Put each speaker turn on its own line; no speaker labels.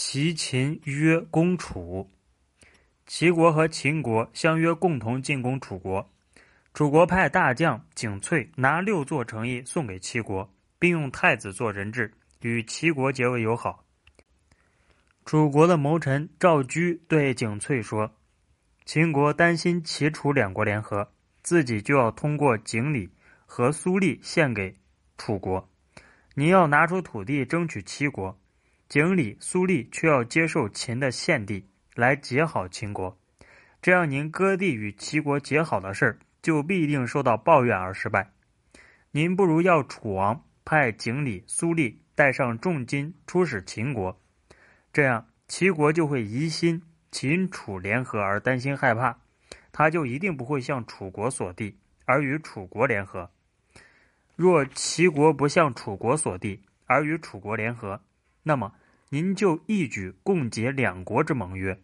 齐秦约攻楚，齐国和秦国相约共同进攻楚国。楚国派大将景翠拿六座城邑送给齐国，并用太子做人质，与齐国结为友好。楚国的谋臣赵居对景翠说：“秦国担心齐楚两国联合，自己就要通过景礼和苏厉献给楚国。你要拿出土地争取齐国，井里、苏厉却要接受秦的献地来结好秦国。这样，您割地与齐国结好的事儿就必定受到抱怨而失败。您不如要楚王派景礼、苏厉带上重金出使秦国。”这样，齐国就会疑心秦楚联合而担心害怕，他就一定不会向楚国所地，而与楚国联合。若齐国不向楚国所地，而与楚国联合，那么您就一举共结两国之盟约，